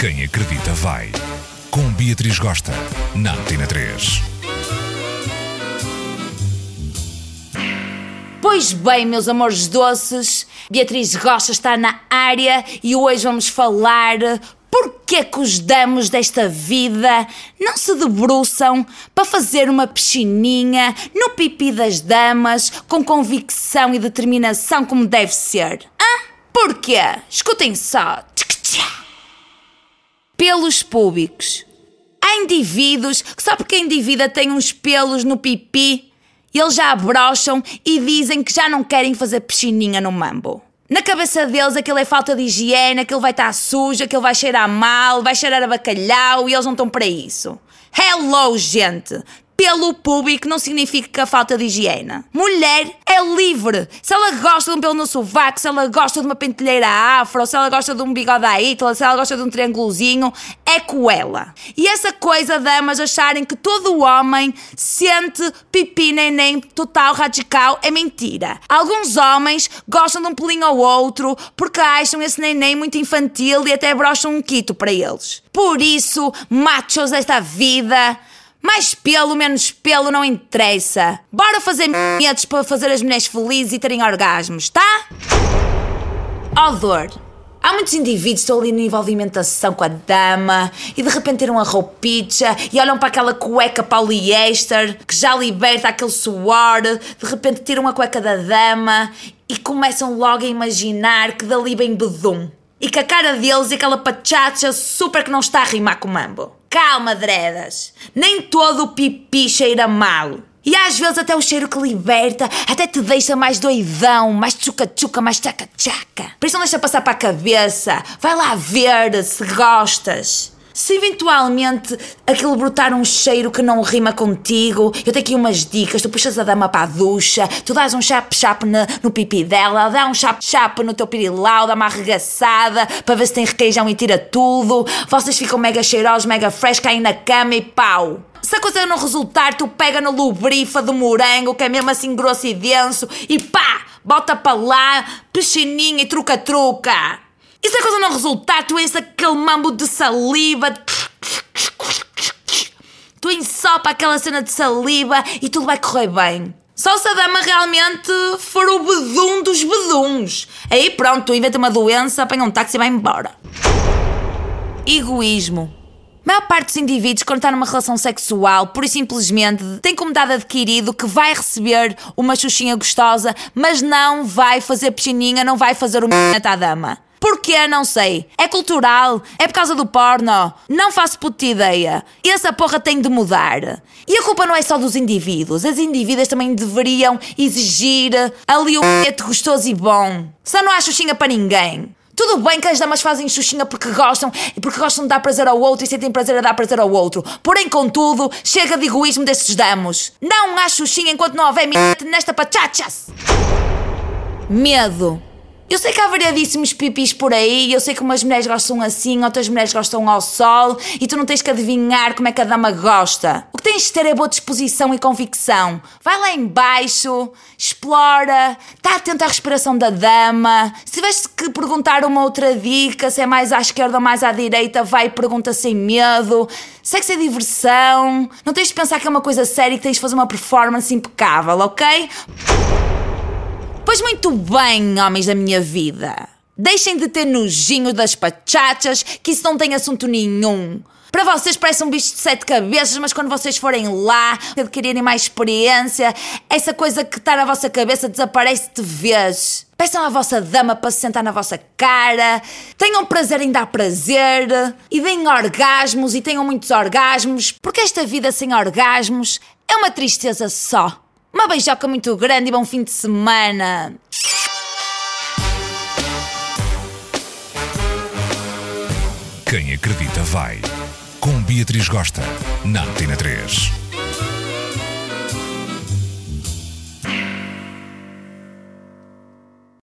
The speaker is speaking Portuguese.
Quem acredita vai. Com Beatriz Gosta, na Antena 3. Pois bem, meus amores doces, Beatriz Rocha está na área e hoje vamos falar porque que os damos desta vida não se debruçam para fazer uma piscininha no pipi das damas com convicção e determinação como deve ser. Hã? Porquê? Escutem só. Pelos públicos. Há indivíduos que só porque a indivídua tem uns pelos no pipi, eles já abrocham e dizem que já não querem fazer piscininha no mambo. Na cabeça deles aquilo é falta de higiene, aquilo vai estar sujo, aquilo vai cheirar mal, vai cheirar a bacalhau e eles não estão para isso. Hello, gente! Pelo público não significa falta de higiene. Mulher é livre. Se ela gosta de um pelo no sovaco, se ela gosta de uma pentelheira afro, se ela gosta de um bigode à Hitler, se ela gosta de um triângulozinho, é com ela. E essa coisa, damas, acharem que todo homem sente pipi neném total radical é mentira. Alguns homens gostam de um pelinho ao outro porque acham esse neném muito infantil e até brocham um quito para eles. Por isso, machos desta vida, mais pelo, menos pelo, não interessa. Bora fazer medos para fazer as mulheres felizes e terem orgasmos, tá? Odor. Há muitos indivíduos que estão ali na envolvimentação com a dama e de repente tiram a roupita e olham para aquela cueca poliéster que já liberta aquele suor, de repente tiram a cueca da dama e começam logo a imaginar que dali vem bedum. E que a cara deles é aquela pachacha super que não está a rimar com mambo. Calma, dredas. Nem todo o pipi cheira mal. E às vezes até o cheiro que liberta até te deixa mais doidão, mais tchuca-tchuca, mais tchaca-tchaca. Por isso não deixa passar para a cabeça. Vai lá ver se gostas. Se eventualmente aquilo brotar um cheiro que não rima contigo, eu tenho aqui umas dicas. Tu puxas a dama para a ducha, tu dás um chap-chap no, pipi dela, dá um chap-chap no teu pirilau, dá uma arregaçada para ver se tem requeijão e tira tudo. Vocês ficam mega cheirosos, mega fresh, caem na cama e pau. Se a coisa não resultar, tu pega no lubrifa do morango, que é mesmo assim grosso e denso, e pá, bota para lá, piscininha e truca-truca. E se a coisa não resultar, tu és aquele mambo de saliva. Tu ensopa aquela cena de saliva e tudo vai correr bem. Só se a dama realmente for o bedum dos beduns. Aí pronto, tu inventa uma doença, apanha um táxi e vai embora. Egoísmo. A maior parte dos indivíduos, quando está numa relação sexual, por e simplesmente tem como dado adquirido que vai receber uma xuxinha gostosa, mas não vai fazer piscininha, não vai fazer o m à dama. Porquê? Não sei. É cultural? É por causa do porno? Não faço puta ideia. Essa porra tem de mudar. E a culpa não é só dos indivíduos. As indivíduas também deveriam exigir ali o bilhete gostoso e bom. Só não há xuxinha para ninguém. Tudo bem que as damas fazem xuxinha porque gostam e porque gostam de dar prazer ao outro e sentem prazer a dar prazer ao outro. Porém, contudo, chega de egoísmo desses damos. Não há xuxinha enquanto não houver nesta pachachas. Medo. Eu sei que há variadíssimos pipis por aí, eu sei que umas mulheres gostam assim, outras mulheres gostam ao sol, e tu não tens que adivinhar como é que a dama gosta. O que tens de ter é boa disposição e convicção. Vai lá embaixo, explora, está atento à respiração da dama. Se tiveres que perguntar uma outra dica, se é mais à esquerda ou mais à direita, vai e pergunta sem medo. Sexo é diversão, não tens de pensar que é uma coisa séria e que tens de fazer uma performance impecável, ok? Pois muito bem, homens da minha vida. Deixem de ter nojinho das pachachas, que isso não tem assunto nenhum. Para vocês parece um bicho de sete cabeças, mas quando vocês forem lá, adquirirem mais experiência, essa coisa que está na vossa cabeça desaparece de vez. Peçam à vossa dama para se sentar na vossa cara, tenham prazer em dar prazer, e deem orgasmos e tenham muitos orgasmos, porque esta vida sem orgasmos é uma tristeza só. Uma beijoca muito grande e bom fim de semana! Quem acredita vai. Com Beatriz Gosta, na Antena 3.